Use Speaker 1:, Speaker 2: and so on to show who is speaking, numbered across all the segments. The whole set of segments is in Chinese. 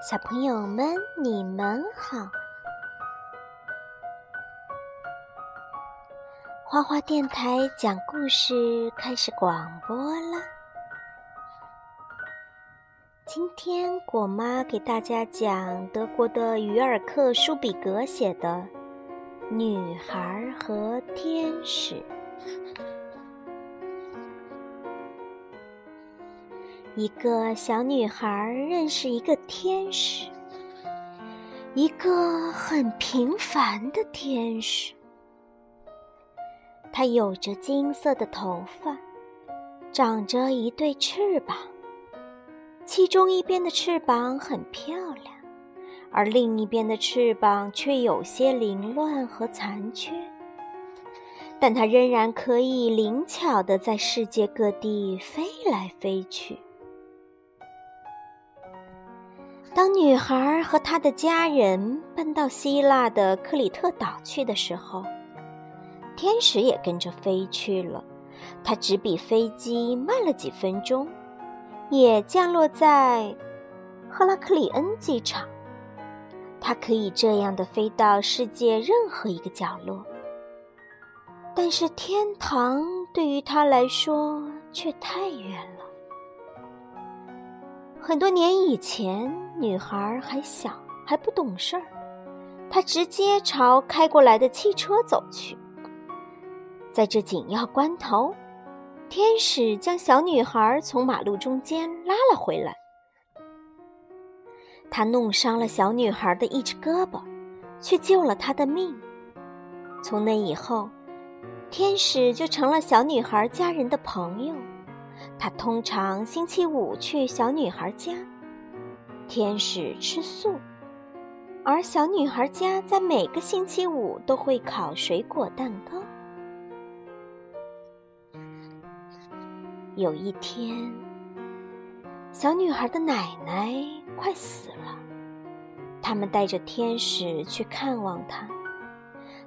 Speaker 1: 小朋友们，你们好！花花电台讲故事开始广播了。今天果妈给大家讲德国的于尔克·舒比格写的《女孩和天使》。一个小女孩认识一个天使，一个很平凡的天使。他有着金色的头发，长着一对翅膀，其中一边的翅膀很漂亮，而另一边的翅膀却有些凌乱和残缺。但它仍然可以灵巧的在世界各地飞来飞去。当女孩和她的家人奔到希腊的克里特岛去的时候，天使也跟着飞去了。它只比飞机慢了几分钟，也降落在赫拉克里恩机场。它可以这样的飞到世界任何一个角落，但是天堂对于它来说却太远了。很多年以前，女孩还小，还不懂事儿。她直接朝开过来的汽车走去。在这紧要关头，天使将小女孩从马路中间拉了回来。他弄伤了小女孩的一只胳膊，却救了她的命。从那以后，天使就成了小女孩家人的朋友。他通常星期五去小女孩家，天使吃素，而小女孩家在每个星期五都会烤水果蛋糕。有一天，小女孩的奶奶快死了，他们带着天使去看望她，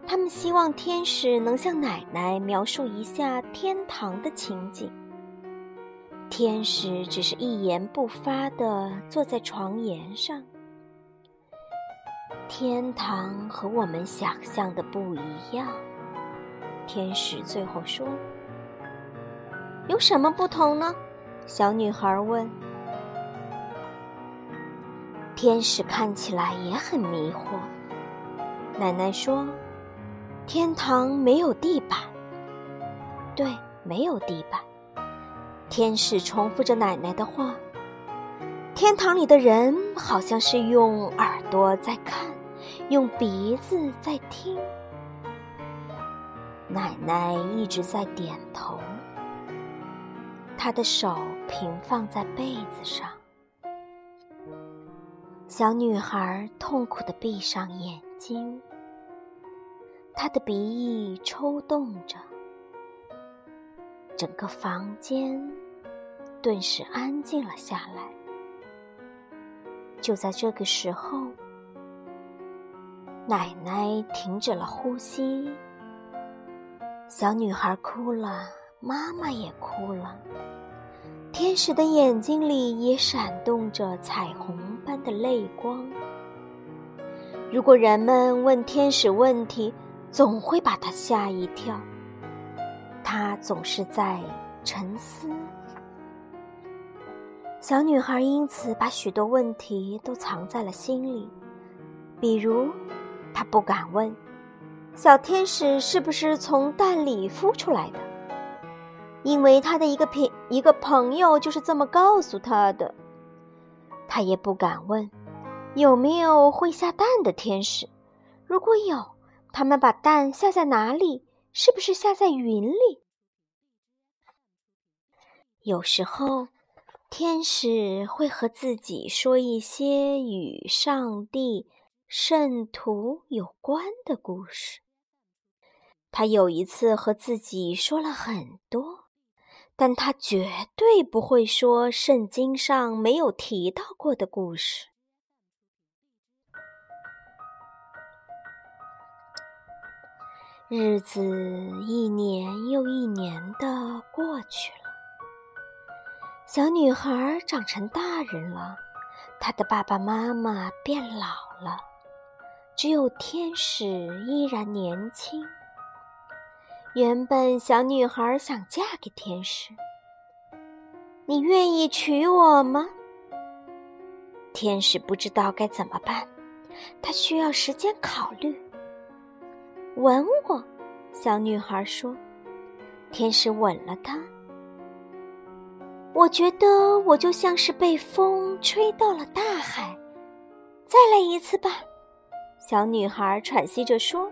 Speaker 1: 他们希望天使能向奶奶描述一下天堂的情景。天使只是一言不发地坐在床沿上。天堂和我们想象的不一样，天使最后说：“有什么不同呢？”小女孩问。天使看起来也很迷惑。奶奶说：“天堂没有地板。”对，没有地板。天使重复着奶奶的话：“天堂里的人好像是用耳朵在看，用鼻子在听。”奶奶一直在点头，她的手平放在被子上。小女孩痛苦的闭上眼睛，她的鼻翼抽动着。整个房间顿时安静了下来。就在这个时候，奶奶停止了呼吸，小女孩哭了，妈妈也哭了，天使的眼睛里也闪动着彩虹般的泪光。如果人们问天使问题，总会把他吓一跳。他总是在沉思。小女孩因此把许多问题都藏在了心里，比如，她不敢问：“小天使是不是从蛋里孵出来的？”因为她的一个朋一个朋友就是这么告诉她的。她也不敢问：“有没有会下蛋的天使？如果有，他们把蛋下在哪里？是不是下在云里？”有时候，天使会和自己说一些与上帝、圣徒有关的故事。他有一次和自己说了很多，但他绝对不会说圣经上没有提到过的故事。日子一年又一年的过去了。小女孩长成大人了，她的爸爸妈妈变老了，只有天使依然年轻。原本小女孩想嫁给天使，你愿意娶我吗？天使不知道该怎么办，他需要时间考虑。吻我，小女孩说。天使吻了她。我觉得我就像是被风吹到了大海。再来一次吧，小女孩喘息着说。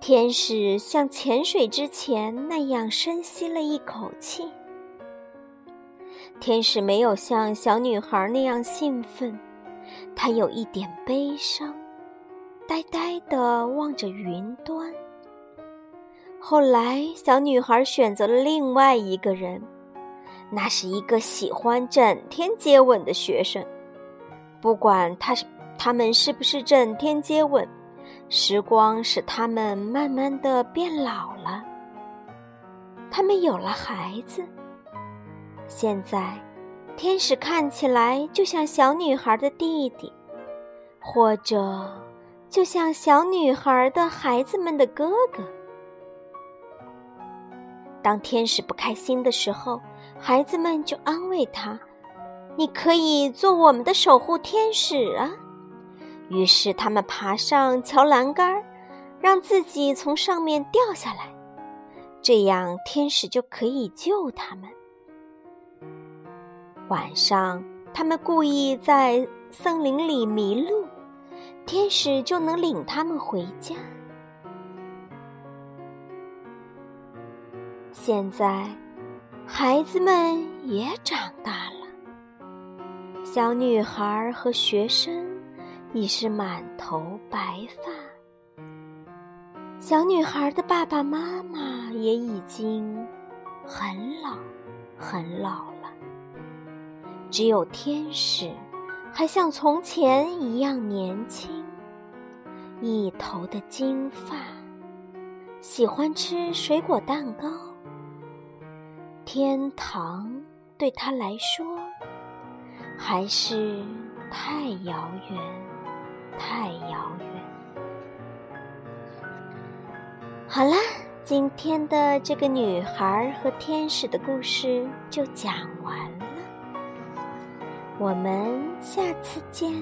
Speaker 1: 天使像潜水之前那样深吸了一口气。天使没有像小女孩那样兴奋，他有一点悲伤。呆呆地望着云端。后来，小女孩选择了另外一个人，那是一个喜欢整天接吻的学生。不管他是他们是不是整天接吻，时光使他们慢慢的变老了。他们有了孩子。现在，天使看起来就像小女孩的弟弟，或者。就像小女孩的孩子们的哥哥。当天使不开心的时候，孩子们就安慰他：“你可以做我们的守护天使啊！”于是他们爬上桥栏杆，让自己从上面掉下来，这样天使就可以救他们。晚上，他们故意在森林里迷路。天使就能领他们回家。现在，孩子们也长大了，小女孩和学生已是满头白发，小女孩的爸爸妈妈也已经很老很老了，只有天使。还像从前一样年轻，一头的金发，喜欢吃水果蛋糕。天堂对他来说还是太遥远，太遥远。好啦，今天的这个女孩和天使的故事就讲完了。我们下次见。